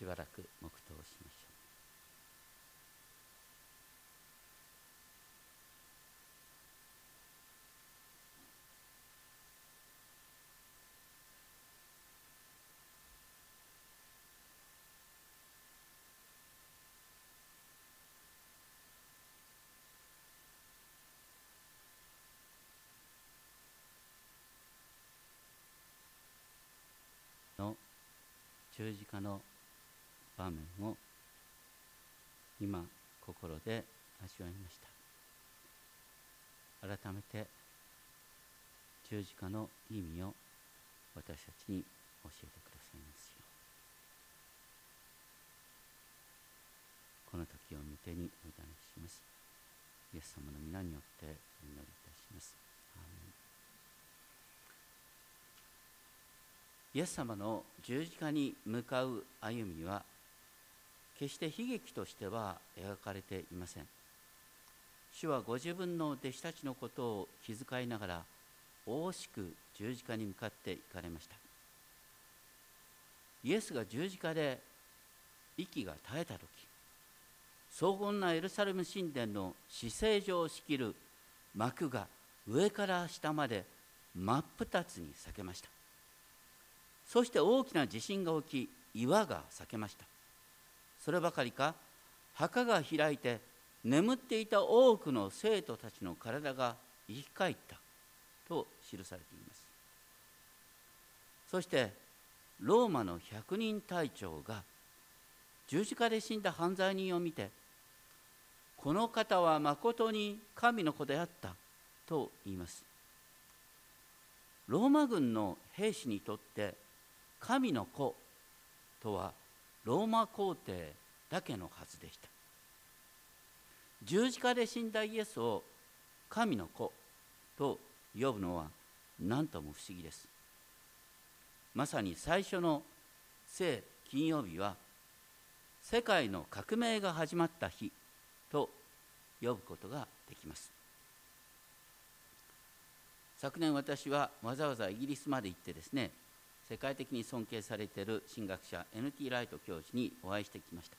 しばらく黙祷しましょう。の十字架の場面を今心で味わいました。改めて十字架の意味を私たちに教えてくださいますようこの時を見てにお委ねします。イエス様の皆によってお祈りいたします。アーメン。イエス様の十字架に向かう歩みは決して悲劇としては描かれていません。主はご自分の弟子たちのことを気遣いながら大しく十字架に向かって行かれました。イエスが十字架で息が絶えた時荘厳なエルサレム神殿の死聖上を仕切る幕が上から下まで真っ二つに裂けました。そして大きな地震が起き岩が裂けました。そればかりか墓が開いて眠っていた多くの生徒たちの体が生き返ったと記されています。そしてローマの百人隊長が十字架で死んだ犯罪人を見てこの方はまことに神の子であったと言います。ローマ軍の兵士にとって神の子とはローマ皇帝だけのはずでした。十字架で死んだイエスを神の子と呼ぶのは何とも不思議です。まさに最初の聖金曜日は世界の革命が始まった日と呼ぶことができます。昨年私はわざわざイギリスまで行ってですね世界的に尊敬されている神学者 N.T. ライト教授にお会いしてきました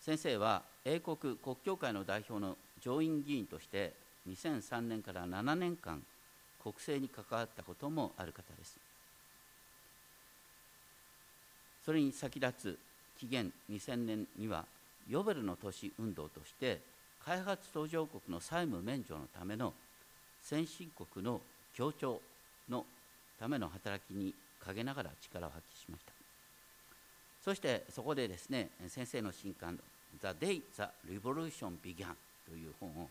先生は英国国教会の代表の上院議員として2003年から7年間国政に関わったこともある方ですそれに先立つ紀元2000年にはヨベルの都市運動として開発途上国の債務免除のための先進国の協調のための働きに陰ながら力を発揮しました。そしてそこでですね先生の新刊「The Day the Revolution Began」という本を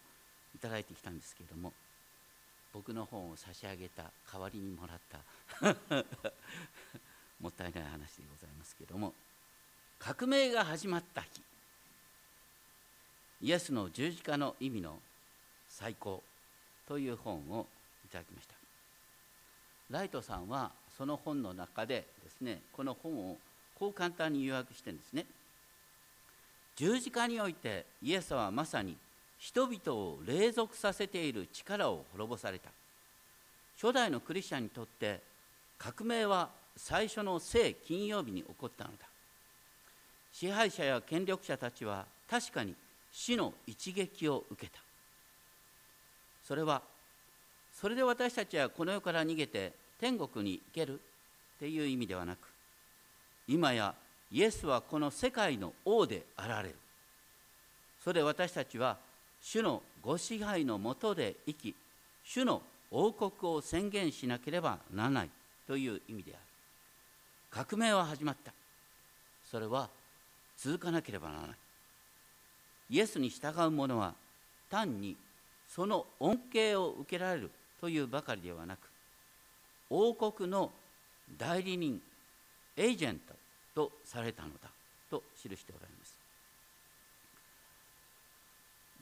いただいてきたんですけれども僕の本を差し上げた代わりにもらった もったいない話でございますけれども革命が始まった日イエスの十字架の意味の最高という本をいただきました。ライトさんはその本の中でですねこの本をこう簡単に誘惑してるんですね。十字架においてイエスはまさに人々を隷属させている力を滅ぼされた。初代のクリスチャンにとって革命は最初の聖金曜日に起こったのだ。支配者や権力者たちは確かに死の一撃を受けた。それはそれで私たちはこの世から逃げて天国に行けるっていう意味ではなく今やイエスはこの世界の王であられる。それ私たちは主のご支配のもとで生き主の王国を宣言しなければならないという意味である。革命は始まった。それは続かなければならない。イエスに従う者は単にその恩恵を受けられるというばかりではなく王国の代理人エージェントとされたのだと記しておられます。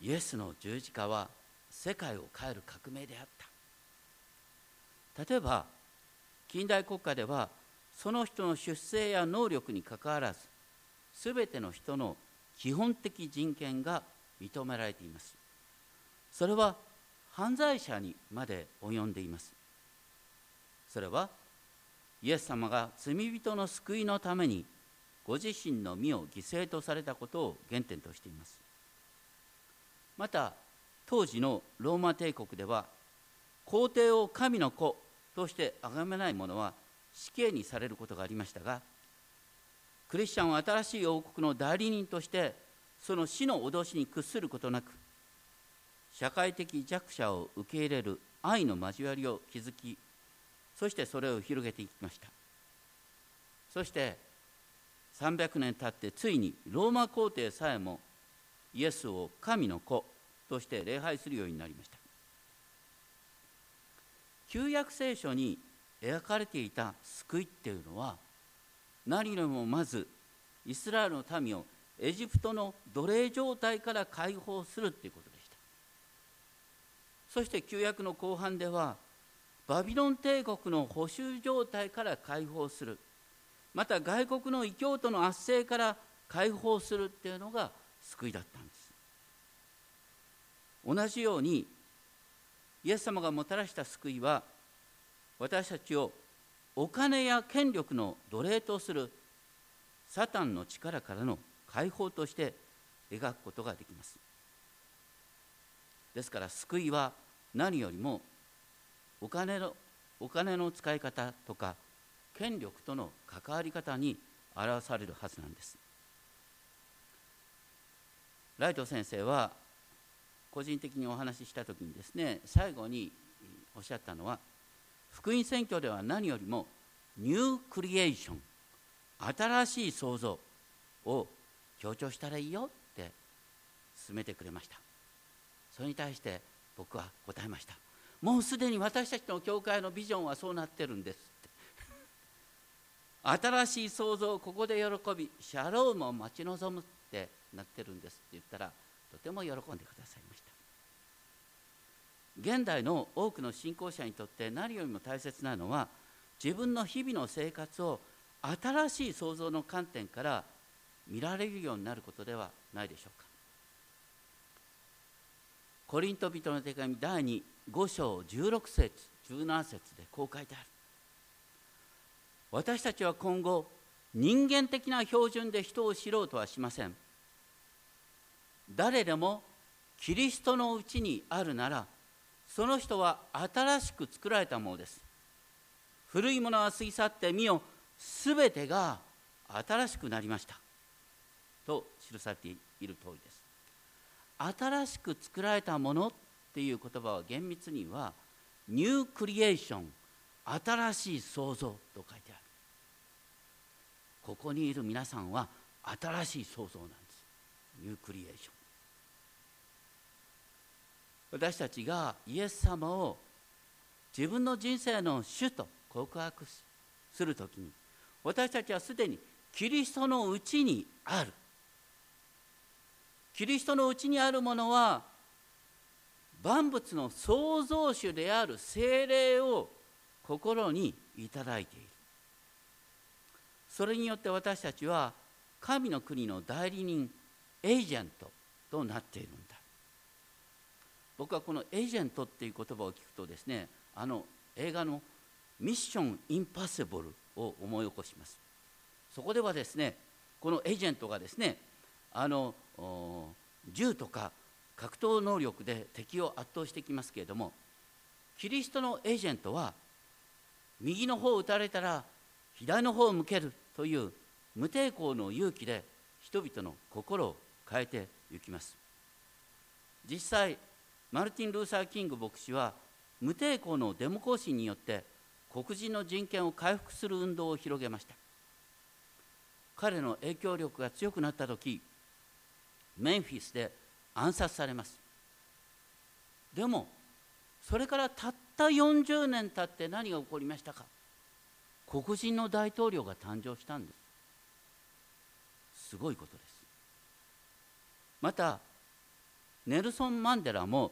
イエスの十字架は世界を変える革命であった。例えば近代国家ではその人の出生や能力にかかわらず全ての人の基本的人権が認められています。それは犯罪者にまで及んでいます。それはイエス様が罪人の救いのためにご自身の身を犠牲とされたことを原点としています。また当時のローマ帝国では皇帝を神の子として崇めない者は死刑にされることがありましたがクリスチャンは新しい王国の代理人としてその死の脅しに屈することなく社会的弱者を受け入れる愛の交わりを築きそしてそれを広げていきました。そして300年経ってついにローマ皇帝さえもイエスを神の子として礼拝するようになりました。旧約聖書に描かれていた救いっていうのは何よりもまずイスラエルの民をエジプトの奴隷状態から解放するっていうことでした。そして旧約の後半ではバビロン帝国の保守状態から解放する。また外国の異教徒の圧政から解放するっていうのが救いだったんです。同じようにイエス様がもたらした救いは私たちをお金や権力の奴隷とするサタンの力からの解放として描くことができます。ですから救いは何よりもお金のお金の使い方とか権力との関わり方に表されるはずなんです。ライト先生は個人的にお話しした時にですね最後におっしゃったのは福音選挙では何よりもニュークリエーション新しい創造を強調したらいいよって勧めてくれました。それに対して僕は答えました。もうすでに私たちの教会のビジョンはそうなってるんですって。新しい創造をここで喜びシャロームを待ち望むってなってるんですって言ったらとても喜んでくださいました。現代の多くの信仰者にとって何よりも大切なのは自分の日々の生活を新しい創造の観点から見られるようになることではないでしょうか。コリント人の手紙第2 5章16節17節でこう書いてある。私たちは今後人間的な標準で人を知ろうとはしません。誰でもキリストのうちにあるならその人は新しく作られたものです。古いものは過ぎ去ってみよすべてが新しくなりました。と記されている通りです。新しく作られたものっていう言葉は厳密にはニュークリエーション新しい創造と書いてある。ここにいる皆さんは新しい創造なんです。ニュークリエーション。私たちがイエス様を自分の人生の主と告白するときに私たちはすでにキリストのうちにある。キリストのうちにあるものは万物の創造主である精霊を心にいただいている。それによって私たちは神の国の代理人エージェントとなっているんだ。僕はこのエージェントっていう言葉を聞くとですねあの映画のミッションインパッセブルを思い起こします。そこではですねこのエージェントがですねあの銃とか格闘能力で敵を圧倒してきますけれどもキリストのエージェントは右の方を撃たれたら左の方を向けるという無抵抗の勇気で人々の心を変えていきます。実際マルティン・ルーサー・キング牧師は無抵抗のデモ行進によって黒人の人権を回復する運動を広げました。彼の影響力が強くなった時メンフィスで暗殺されます。でもそれからたった40年経って何が起こりましたか。黒人の大統領が誕生したんです。すごいことです。またネルソン・マンデラも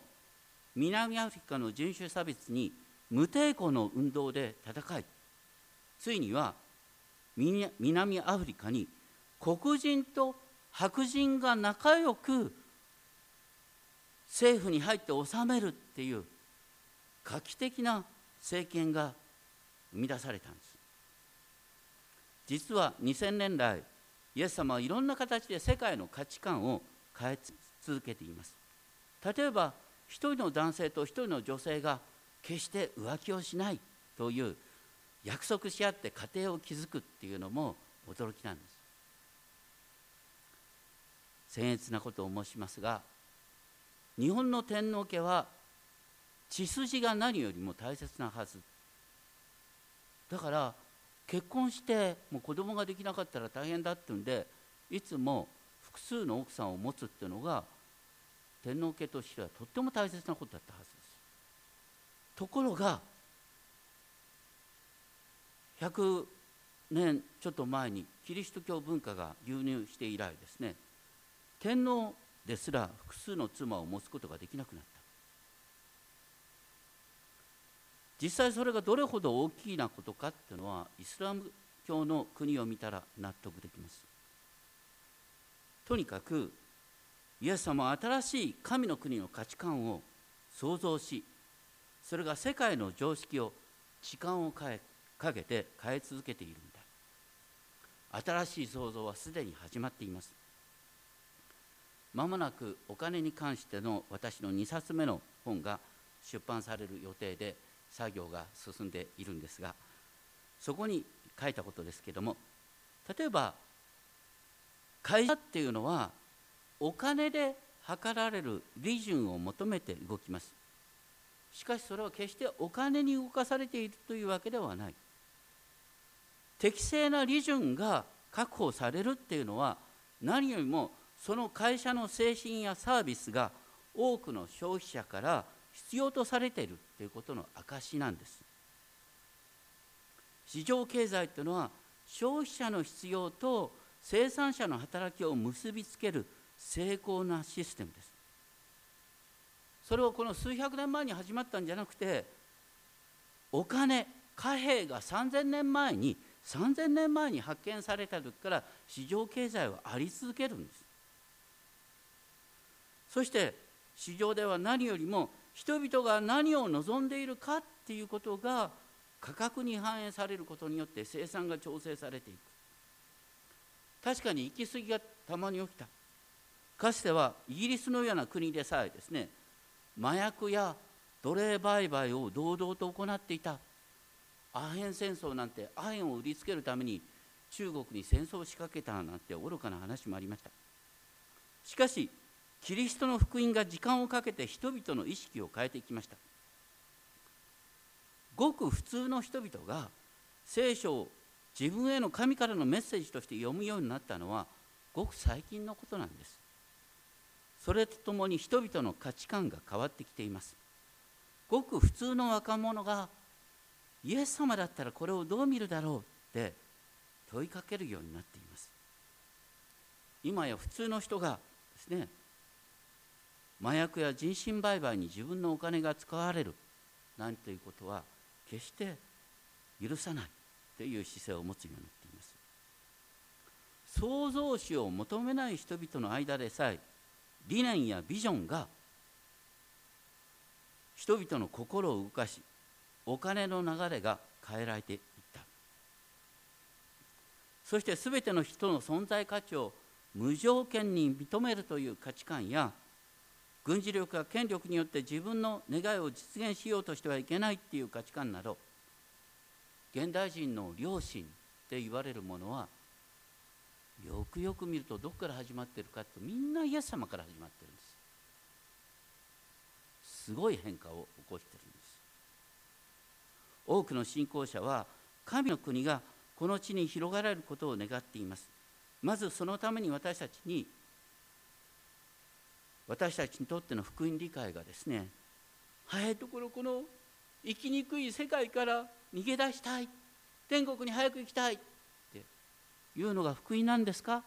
南アフリカの人種差別に無抵抗の運動で戦いついには南アフリカに黒人と白人が仲良く政府に入って治めるっていう画期的な政権が生み出されたんです。実は2000年来イエス様はいろんな形で世界の価値観を変え続けています。例えば一人の男性と一人の女性が決して浮気をしないという約束し合って家庭を築くっていうのも驚きなんです。僭越なことを申しますが日本の天皇家は血筋が何よりも大切なはず。だから結婚してもう子供ができなかったら大変だっていうんでいつも複数の奥さんを持つっていうのが天皇家としてはとっても大切なことだったはずです。ところが100年ちょっと前にキリスト教文化が流入して以来ですね天皇ですら複数の妻を持つことができなくなった。実際それがどれほど大きなことかっていうのはイスラム教の国を見たら納得できます。とにかくイエス様は新しい神の国の価値観を創造しそれが世界の常識を時間を変えかけて変え続けているんだ。新しい創造はすでに始まっています。まもなくお金に関しての私の2冊目の本が出版される予定で作業が進んでいるんですがそこに書いたことですけども例えば会社っていうのはお金で測られる利潤を求めて動きます。しかしそれは決してお金に動かされているというわけではない。適正な利潤が確保されるっていうのは何よりもその会社の精神やサービスが多くの消費者から必要とされているということの証なんです。市場経済というのは消費者の必要と生産者の働きを結びつける成功なシステムです。それをこの数百年前に始まったんじゃなくてお金貨幣が3000年前に3000年前に発見された時から市場経済はあり続けるんです。そして市場では何よりも人々が何を望んでいるかっていうことが価格に反映されることによって生産が調整されていく。確かに行き過ぎがたまに起きた。かつてはイギリスのような国でさえですね麻薬や奴隷売買を堂々と行っていた。アヘン戦争なんてアヘンを売りつけるために中国に戦争を仕掛けたなんて愚かな話もありました。しかしキリストの福音が時間をかけて人々の意識を変えていきました。ごく普通の人々が聖書を自分への神からのメッセージとして読むようになったのはごく最近のことなんです。それとともに人々の価値観が変わってきています。ごく普通の若者がイエス様だったらこれをどう見るだろうって問いかけるようになっています。今や普通の人がですね麻薬や人身売買に自分のお金が使われるなんていうことは決して許さないという姿勢を持つようになっています。創造主を求めない人々の間でさえ理念やビジョンが人々の心を動かしお金の流れが変えられていった。そして全ての人の存在価値を無条件に認めるという価値観や軍事力や権力によって自分の願いを実現しようとしてはいけないっていう価値観など現代人の良心って言われるものはよくよく見るとどこから始まってるかとみんなイエス様から始まってるんです。すごい変化を起こしてるんです。多くの信仰者は神の国がこの地に広がられることを願っています。まずそのために私たちに私たちにとっての福音理解がですね早いところこの生きにくい世界から逃げ出したい。天国に早く行きたいっていうのが福音なんですか？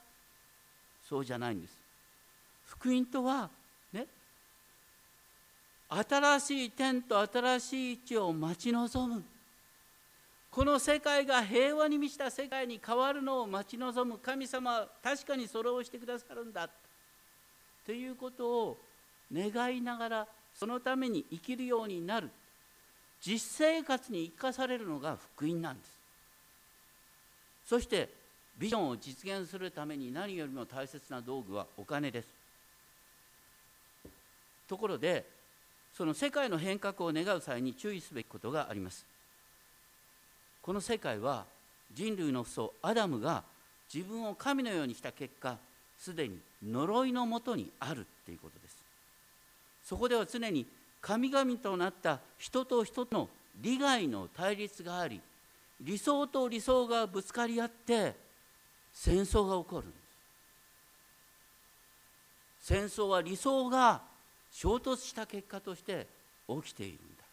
そうじゃないんです。福音とはね新しい天と新しい地を待ち望む。この世界が平和に満ちた世界に変わるのを待ち望む神様は確かにそれをしてくださるんだ。ということを願いながらそのために生きるようになる。実生活に生かされるのが福音なんです。そしてビジョンを実現するために何よりも大切な道具はお金です。ところでその世界の変革を願う際に注意すべきことがあります。この世界は人類の父祖アダムが自分を神のようにした結果すでに呪いのもとにあるっていうことです。そこでは常に神々となった人と人との利害の対立があり理想と理想がぶつかり合って戦争が起こるんです。戦争は理想が衝突した結果として起きているんだ。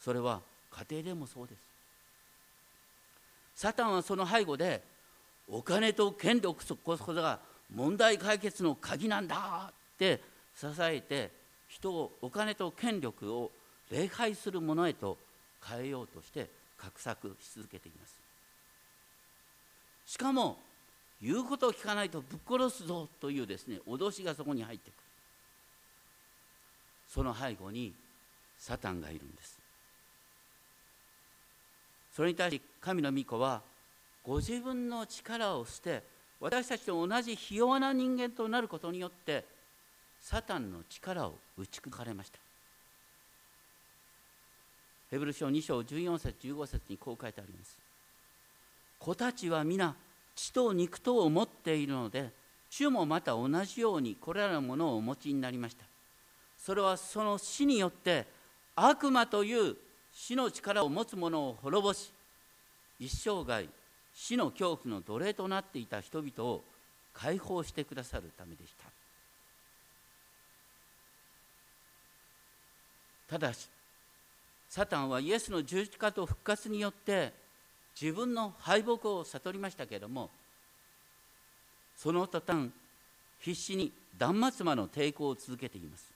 それは家庭でもそうです。サタンはその背後でお金と権力こそが問題解決の鍵なんだって支えて人をお金と権力を礼拝するものへと変えようとして画策し続けています。しかも言うことを聞かないとぶっ殺すぞというですね脅しがそこに入ってくる。その背後にサタンがいるんです。それに対し神の御子はご自分の力を捨て私たちと同じひ弱な人間となることによってサタンの力を打ち砕かれました。ヘブル書2章14節15節にこう書いてあります。子たちは皆血と肉とを持っているので主もまた同じようにこれらのものをお持ちになりました。それはその死によって悪魔という死の力を持つ者を滅ぼし一生涯死の恐怖の奴隷となっていた人々を解放してくださるためでした。ただしサタンはイエスの十字架と復活によって自分の敗北を悟りましたけれどもその途端必死に断末魔の抵抗を続けています。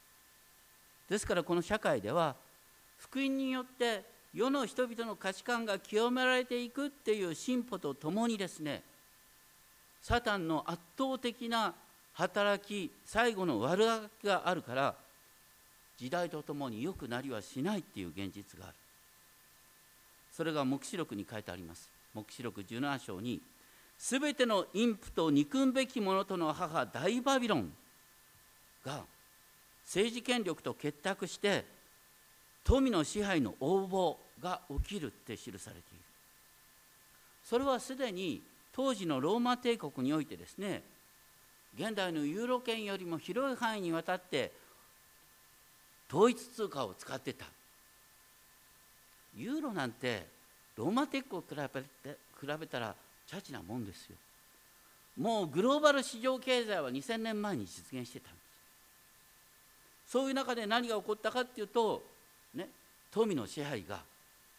ですからこの社会では福音によって世の人々の価値観が清められていくっていう進歩とともにですねサタンの圧倒的な働き最後の悪あがきがあるから時代とともに良くなりはしないっていう現実がある。それが黙示録に書いてあります。黙示録17章にすべての陰婦と憎むべき者との母大バビロンが政治権力と結託して富の支配の横暴が起きるって記されている。それはすでに当時のローマ帝国においてですね現代のユーロ圏よりも広い範囲にわたって統一通貨を使ってた。ユーロなんてローマ帝国と比べて比べたらチャチなもんですよ。もうグローバル市場経済は2000年前に実現してたんです。そういう中で何が起こったかっていうと、ね、富の支配が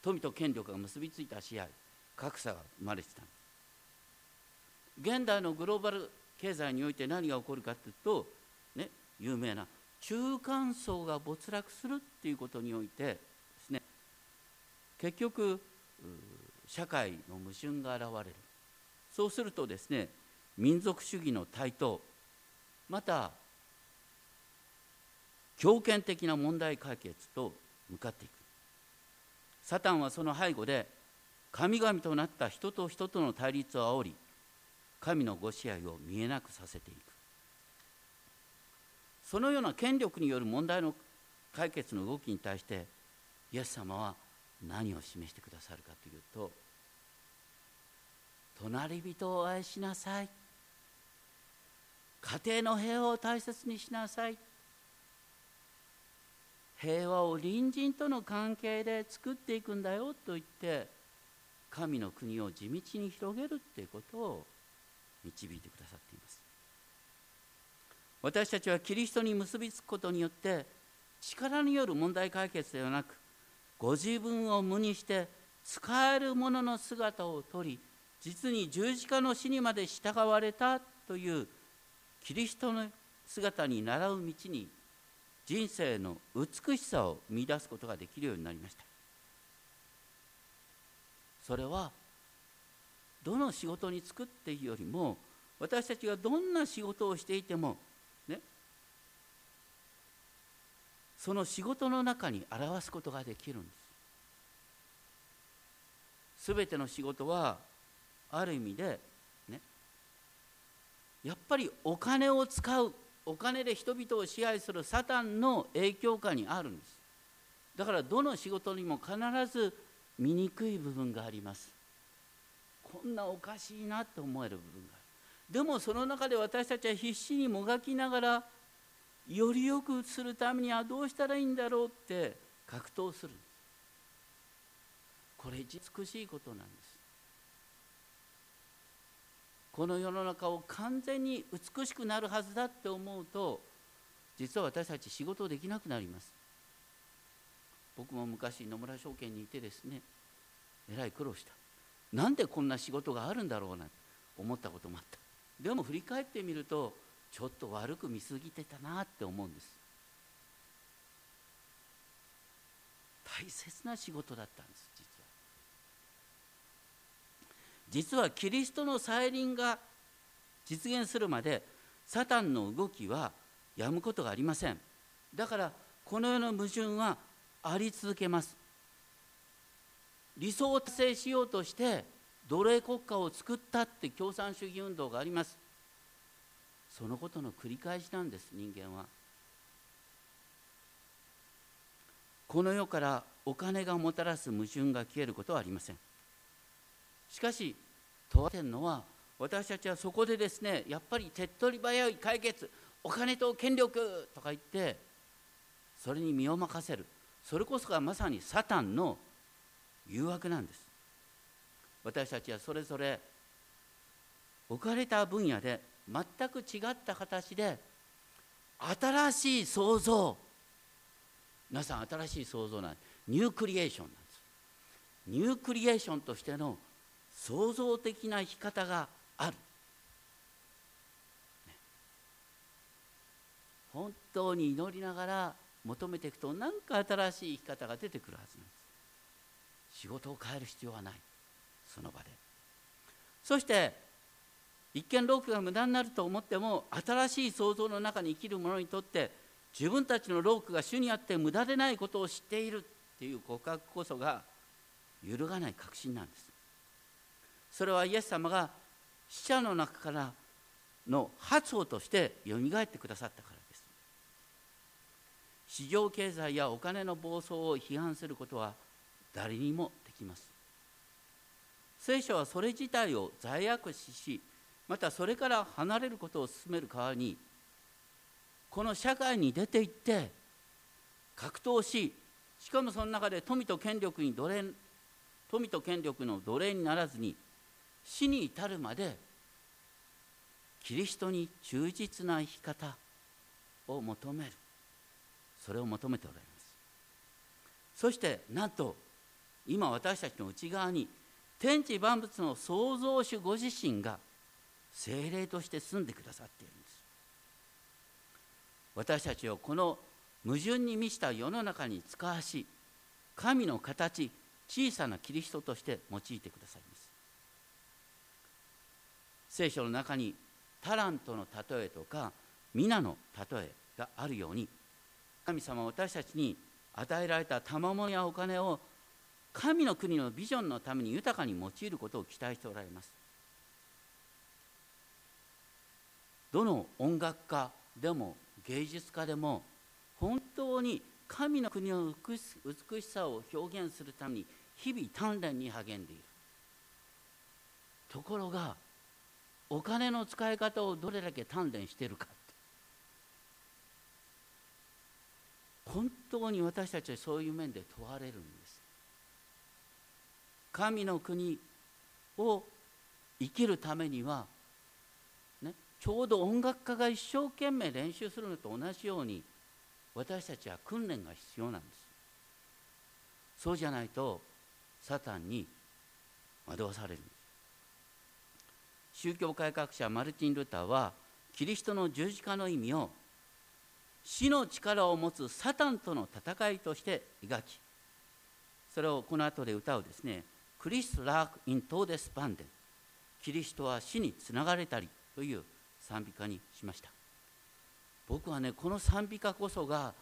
富と権力が結びついた支配格差が生まれてた現代のグローバル経済において何が起こるかというと、ね、有名な中間層が没落するっていうことにおいてですね結局社会の矛盾が現れる。そうするとですね民族主義の台頭また強権的な問題解決と向かっていく。サタンはその背後で神々となった人と人との対立を煽り神のご支配を見えなくさせていく。そのような権力による問題の解決の動きに対してイエス様は何を示してくださるかというと隣人を愛しなさい。家庭の平和を大切にしなさい。平和を隣人との関係で作っていくんだよと言って神の国を地道に広げるっていうことを導いてくださっています。私たちはキリストに結びつくことによって力による問題解決ではなくご自分を無にして使えるものの姿をとり実に十字架の死にまで従われたというキリストの姿に倣う道に人生の美しさを見出すことができるようになりました。それはどの仕事に就くっていうよりも私たちがどんな仕事をしていてもねその仕事の中に表すことができるんです。すべての仕事はある意味でねやっぱりお金を使うお金で人々を支配するサタンの影響下にあるんです。だからどの仕事にも必ず醜い部分があります。こんなおかしいなって思える部分がある。でもその中で私たちは必死にもがきながらより良くするためにはどうしたらいいんだろうって格闘する。これ美しいことなんです。この世の中を完全に美しくなるはずだって思うと実は私たち仕事できなくなります。僕も昔野村証券にいてですねえらい苦労した。なんでこんな仕事があるんだろうな思ったこともあった。でも振り返ってみるとちょっと悪く見すぎてたなって思うんです。大切な仕事だったんです。実はキリストの再臨が実現するまでサタンの動きはやむことがありません。だからこの世の矛盾はあり続けます。理想を達成しようとして奴隷国家を作ったって共産主義運動があります。そのことの繰り返しなんです人間は。この世からお金がもたらす矛盾が消えることはありません。しかし問われてるのは私たちはそこでですねやっぱり手っ取り早い解決お金と権力とか言ってそれに身を任せる。それこそがまさにサタンの誘惑なんです。私たちはそれぞれ置かれた分野で全く違った形で新しい創造。皆さん新しい創造なんニュークリエーションなんです。ニュークリエーションとしての創造的な生き方がある、ね、本当に祈りながら求めていくと何か新しい生き方が出てくるはずなんです。仕事を変える必要はない。その場で。そして一見労苦が無駄になると思っても新しい創造の中に生きる者にとって自分たちの労苦が主にあって無駄でないことを知っているっていう告白こそが揺るがない確信なんです。それはイエス様が死者の中からの発音としてよみがえってくださったからです。市場経済やお金の暴走を批判することは誰にもできます。聖書はそれ自体を罪悪視しまたそれから離れることを進める代わりにこの社会に出ていって格闘ししかもその中で富と権力に奴隷富と権力の奴隷にならずに死に至るまでキリストに忠実な生き方を求める。それを求めておられます。そしてなんと今私たちの内側に天地万物の創造主ご自身が精霊として住んでくださっているんです。私たちをこの矛盾に満ちた世の中に使わし神の形小さなキリストとして用いてくださいます。聖書の中にタラントの例えとか皆の例えがあるように神様は私たちに与えられた賜物やお金を神の国のビジョンのために豊かに用いることを期待しておられます。どの音楽家でも芸術家でも本当に神の国の美しさを表現するために日々鍛錬に励んでいる。ところがお金の使い方をどれだけ鍛錬しているか本当に私たちはそういう面で問われるんです。神の国を生きるためには、ね、ちょうど音楽家が一生懸命練習するのと同じように私たちは訓練が必要なんです。そうじゃないとサタンに惑わされる。んです宗教改革者マルティン・ルターはキリストの十字架の意味を死の力を持つサタンとの戦いとして描きそれをこの後で歌うですね「クリス・ラーク・イン・トーデス・パンデン」キリストは死につながれたりという賛美歌にしました。僕はねこの賛美歌こそが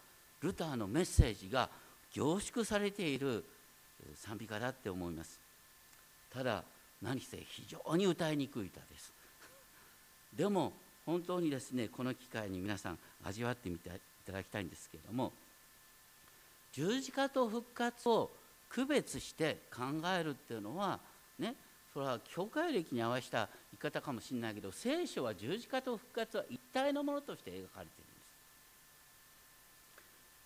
ルターのメッセージが凝縮されている賛美歌だって思います。ただ何せ非常に歌いにくい歌です。でも本当にですねこの機会に皆さん味わってみていただきたいんですけれども十字架と復活を区別して考えるっていうのはねそれは教会歴に合わせた言い方かもしれないけど聖書は十字架と復活は一体のものとして描かれているんです。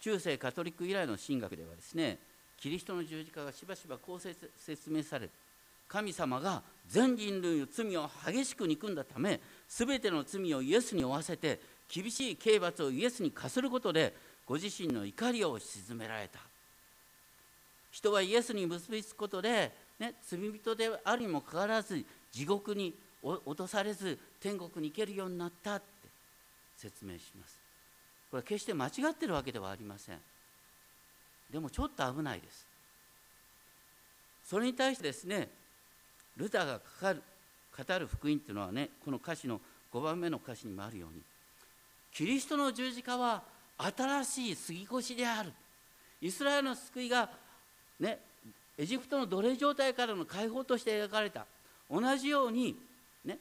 中世カトリック以来の神学ではですねキリストの十字架がしばしばこう説明される神様が全人類の罪を激しく憎んだため全ての罪をイエスに負わせて厳しい刑罰をイエスに課することでご自身の怒りを鎮められた。人はイエスに結びつくことで、ね、罪人であるにもかかわらず地獄に落とされず天国に行けるようになったって説明します。これは決して間違ってるわけではありません。でもちょっと危ないです。それに対してですねルターがかかる語る福音っていうのはねこの歌詞の5番目の歌詞にもあるようにキリストの十字架は新しい杉越である。イスラエルの救いがねエジプトの奴隷状態からの解放として描かれた。同じようにね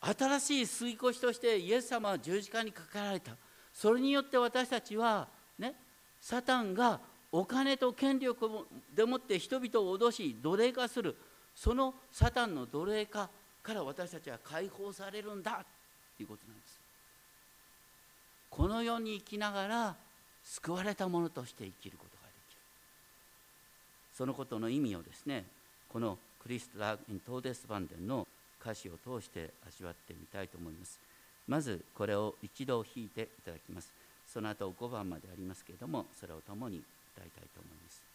新しい杉越としてイエス様は十字架にかかられた。それによって私たちはねサタンがお金と権力でもって人々を脅し奴隷化する。そのサタンの奴隷化から私たちは解放されるんだということなんです。この世に生きながら救われた者として生きることができる。そのことの意味をですねこのクリストラ・イン・トーデス・バンデンの歌詞を通して味わってみたいと思います。まずこれを一度弾いていただきます。その後5番までありますけれどもそれを共に歌いたいと思います。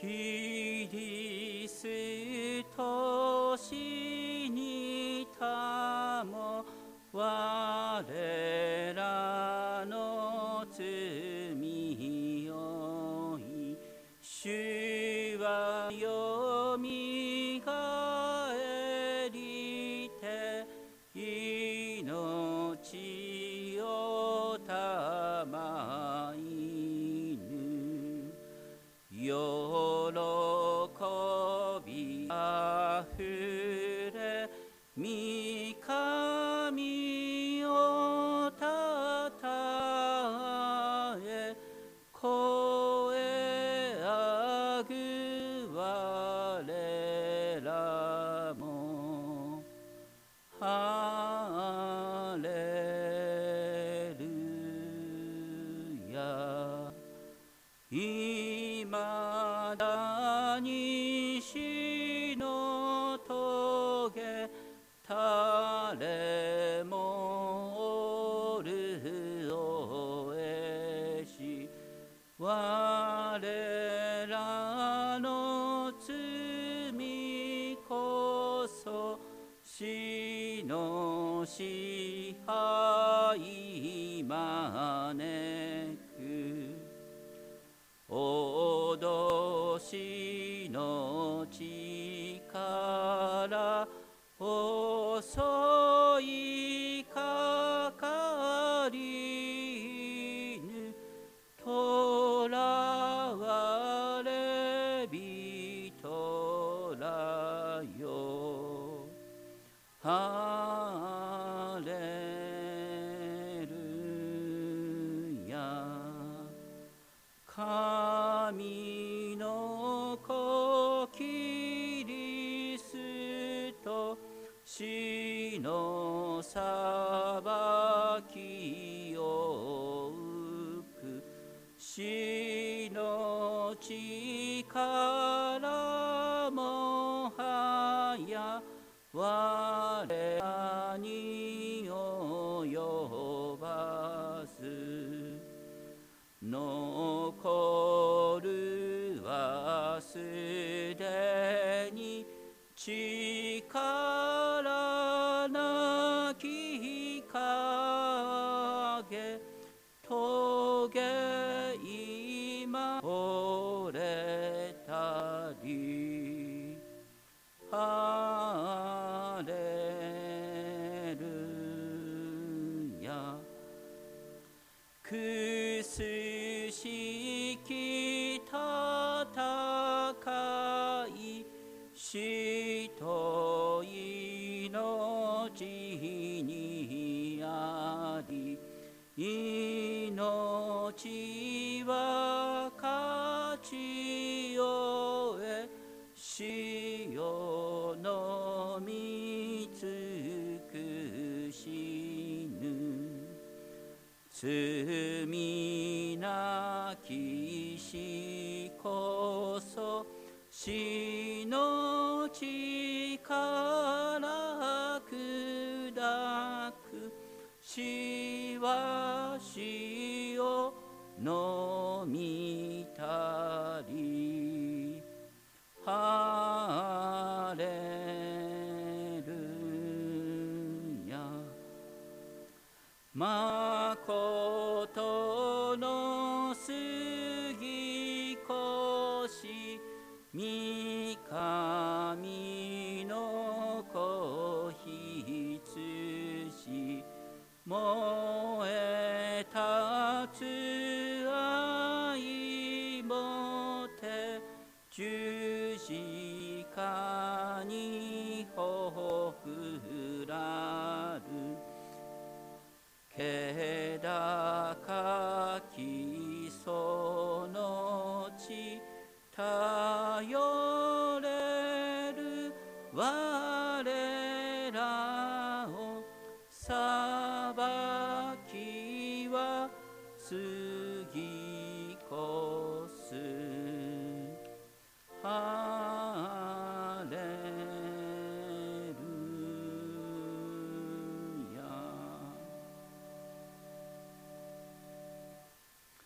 キリスト死にたも我の裁きを受く死の力く罪なき死こそ死ことの杉越し三神の子羊燃え立つ愛もて十字架にほふらる。きその地た